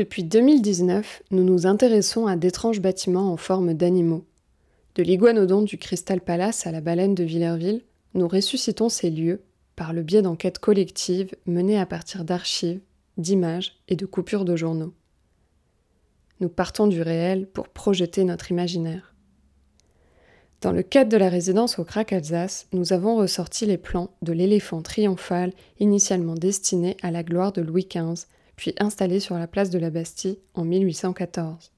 Depuis 2019, nous nous intéressons à d'étranges bâtiments en forme d'animaux. De l'iguanodon du Crystal Palace à la baleine de Villerville, nous ressuscitons ces lieux par le biais d'enquêtes collectives menées à partir d'archives, d'images et de coupures de journaux. Nous partons du réel pour projeter notre imaginaire. Dans le cadre de la résidence au Crac Alsace, nous avons ressorti les plans de l'éléphant triomphal initialement destiné à la gloire de Louis XV, puis installé sur la place de la Bastille en 1814.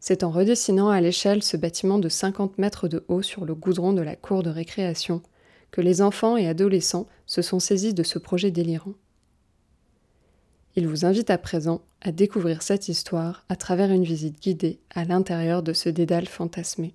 C'est en redessinant à l'échelle ce bâtiment de 50 mètres de haut sur le goudron de la cour de récréation que les enfants et adolescents se sont saisis de ce projet délirant. Il vous invite à présent à découvrir cette histoire à travers une visite guidée à l'intérieur de ce dédale fantasmé.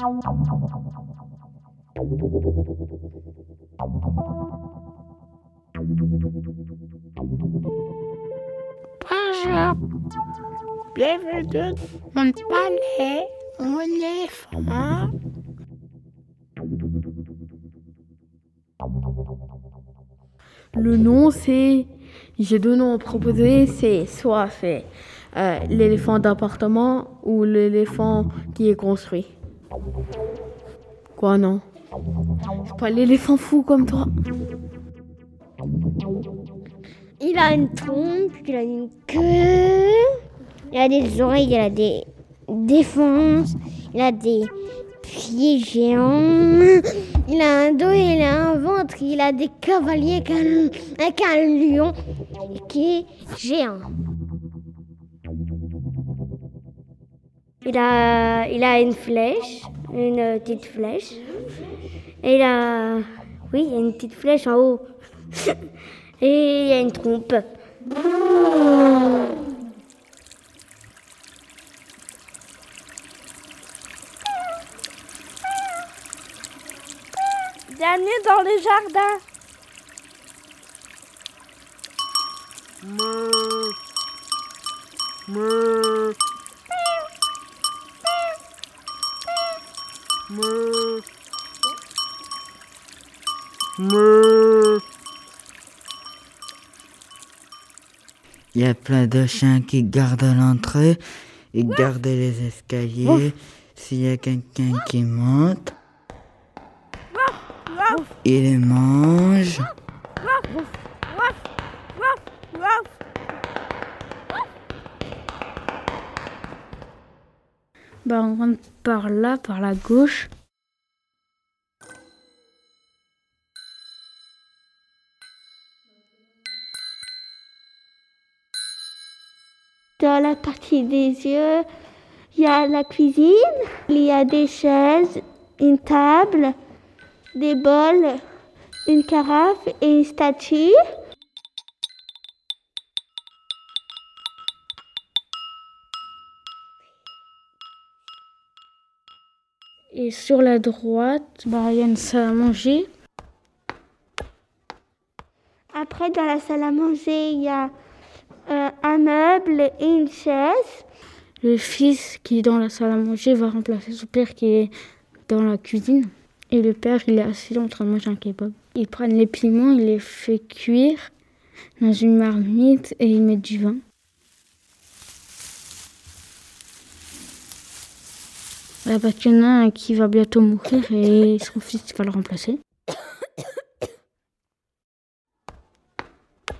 Bonjour. Bienvenue mon palais, mon éléphant. Le nom, c'est. J'ai deux noms à proposer. C'est soit c'est euh, l'éléphant d'appartement ou l'éléphant qui est construit. Quoi, non C'est pas l'éléphant fou comme toi. Il a une trompe, il a une queue, il a des oreilles, il a des défenses, il a des pieds géants, il a un dos, il a un ventre, il a des cavaliers avec un, lion qui est géant. Il a, il a une flèche, une petite flèche. Et il a, oui, il y a une petite flèche en haut. Et il y a une trompe. Bienvenue dans le jardin. Il y a plein de chiens qui gardent l'entrée et gardent les escaliers. S'il y a quelqu'un qui monte, il les mange. Bah, on rentre par là, par la gauche. Dans la partie des yeux, il y a la cuisine, il y a des chaises, une table, des bols, une carafe et une statue. Et sur la droite, bah, il y a une salle à manger. Après, dans la salle à manger, il y a et une chaise. Le fils qui est dans la salle à manger va remplacer son père qui est dans la cuisine. Et le père, il est assis en train de manger un kebab. Ils prennent les piments, ils les fait cuire dans une marmite et ils mettent du vin. Là, parce qu'il y en a un qui va bientôt mourir et son fils va le remplacer.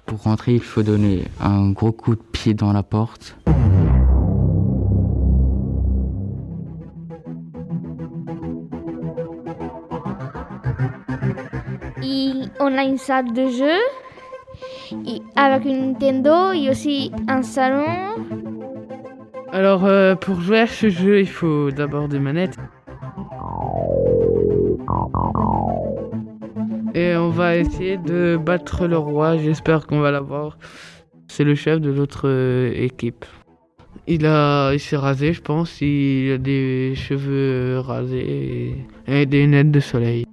Pour rentrer, il faut donner un gros coup de dans la porte. Et on a une salle de jeu avec une Nintendo et aussi un salon. Alors euh, pour jouer à ce jeu, il faut d'abord des manettes. Et on va essayer de battre le roi, j'espère qu'on va l'avoir. C'est le chef de l'autre euh, équipe. Il a, il s'est rasé, je pense. Il a des cheveux rasés et, et des lunettes de soleil.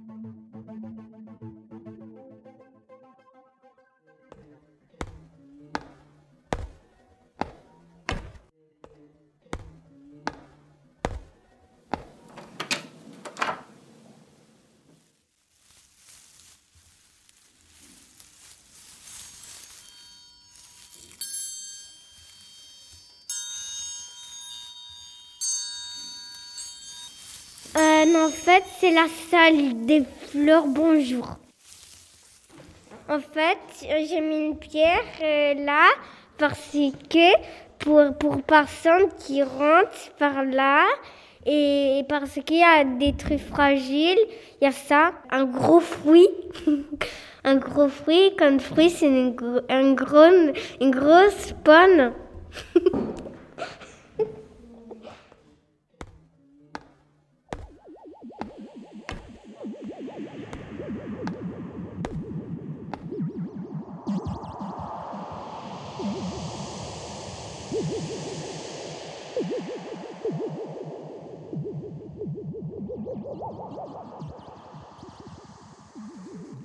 En fait, c'est la salle des fleurs bonjour. En fait, j'ai mis une pierre euh, là parce que pour, pour personne qui rentre par là et parce qu'il y a des trucs fragiles, il y a ça, un gros fruit. un gros fruit, comme fruit, c'est une, gro- un gros, une grosse pomme.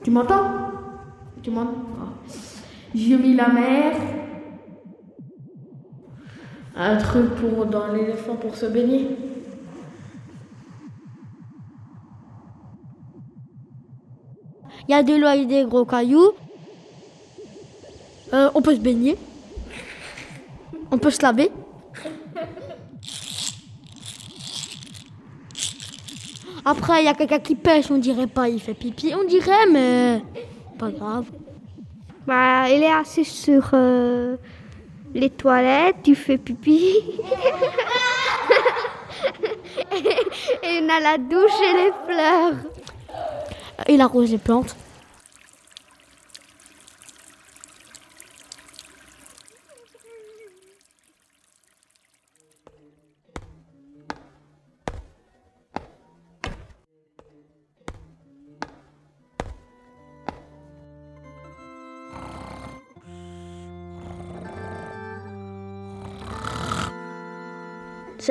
Tu m'entends? Tu m'entends? Ah. J'ai mis la mer. Un truc pour dans l'éléphant pour se baigner. Il y a de l'eau avec des gros cailloux. Euh, on peut se baigner. On peut se laver. Après, il y a quelqu'un qui pêche, on dirait pas, il fait pipi. On dirait, mais pas grave. Bah, il est assis sur euh, les toilettes, tu fais pipi. et on a la douche et les fleurs. Il arrose les plantes.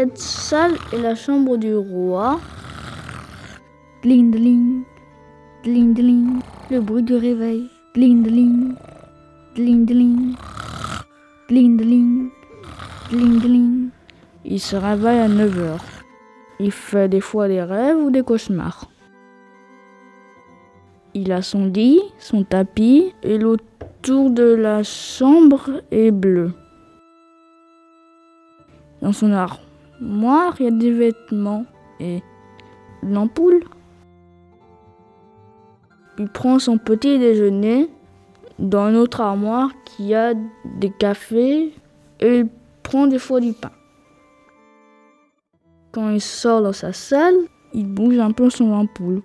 Cette salle est la chambre du roi. Dling le bruit du réveil. Dling. Il se réveille à 9 heures. Il fait des fois des rêves ou des cauchemars. Il a son lit, son tapis et l'autour de la chambre est bleu. Dans son armoire, il y a des vêtements et l'ampoule. Il prend son petit déjeuner dans une autre armoire qui a des cafés et il prend des fois du pain. Quand il sort dans sa salle, il bouge un peu son ampoule.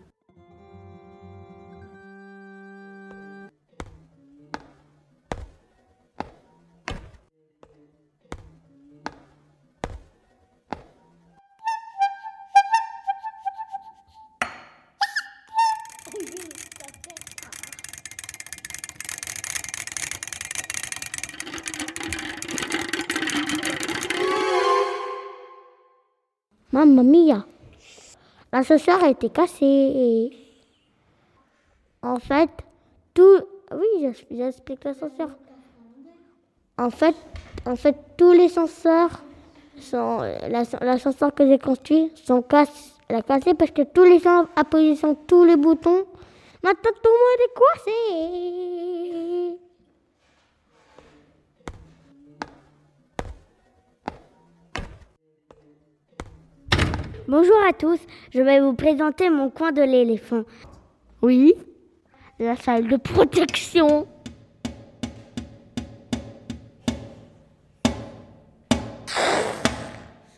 Mamma mia, l'ascenseur a été cassé. En fait, tout. Oui, j'ex- j'explique l'ascenseur. En fait, en fait, tous les ascenseurs, sont, l'as- l'ascenseur que j'ai construit, sont cassés. Elle cassé parce que tous les gens appuyaient sur tous les boutons. Maintenant, tout le est coincé. Bonjour à tous, je vais vous présenter mon coin de l'éléphant. Oui, la salle de protection.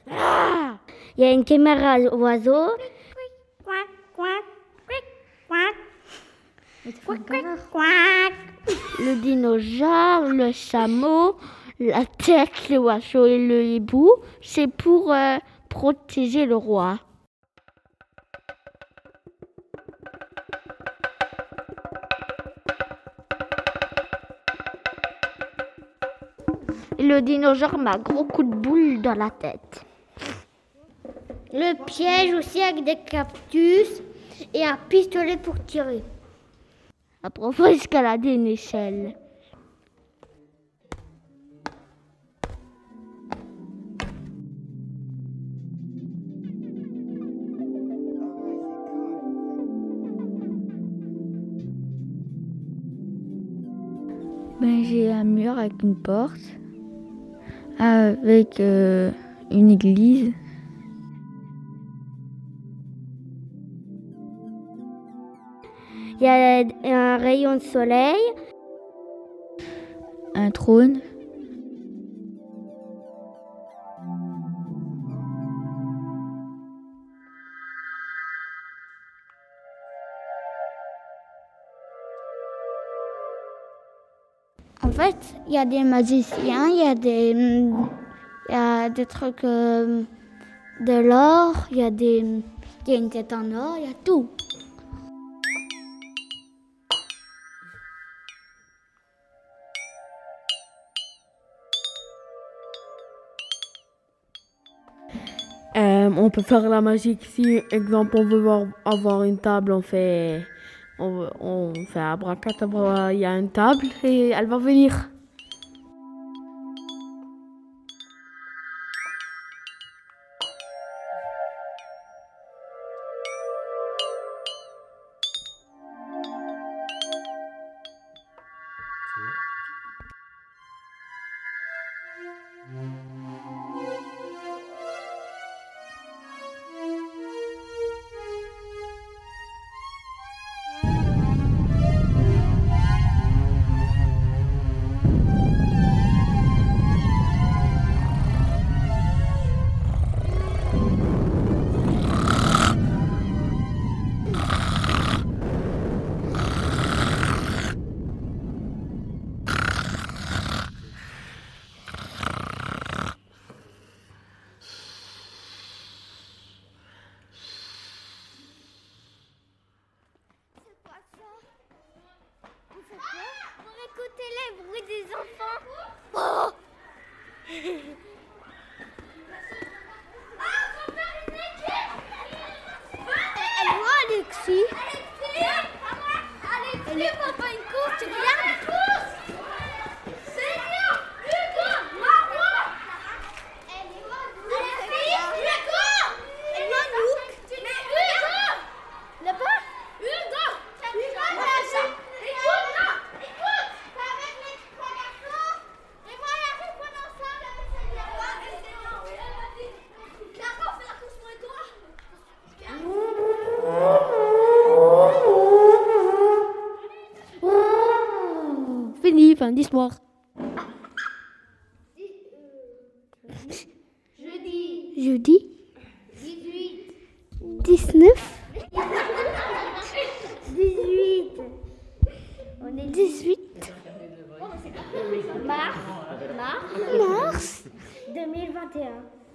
Ah, Il y a une caméra oiseau. Le dinosaure, le chameau, la tête, le oiseau et le hibou, c'est pour euh, protéger le roi. Le dinosaure m'a gros coup de boule dans la tête. Le piège aussi avec des cactus et un pistolet pour tirer. Après, faut escalader une échelle. J'ai un mur avec une porte, avec euh, une église. Il y a un rayon de soleil. un trône. Il y a des magiciens, il y a des, il y a des trucs euh, de l'or, il y a des, y a une tête en or, il y a tout. Euh, on peut faire la magie si, exemple, on veut voir- avoir une table, on fait, on, on fait abracadabra, il y a une table et elle va venir. Fin d'histoire. Jeudi. Jeudi 18 19 18 On est 18 mars. Mars. Mars. 2021 2021.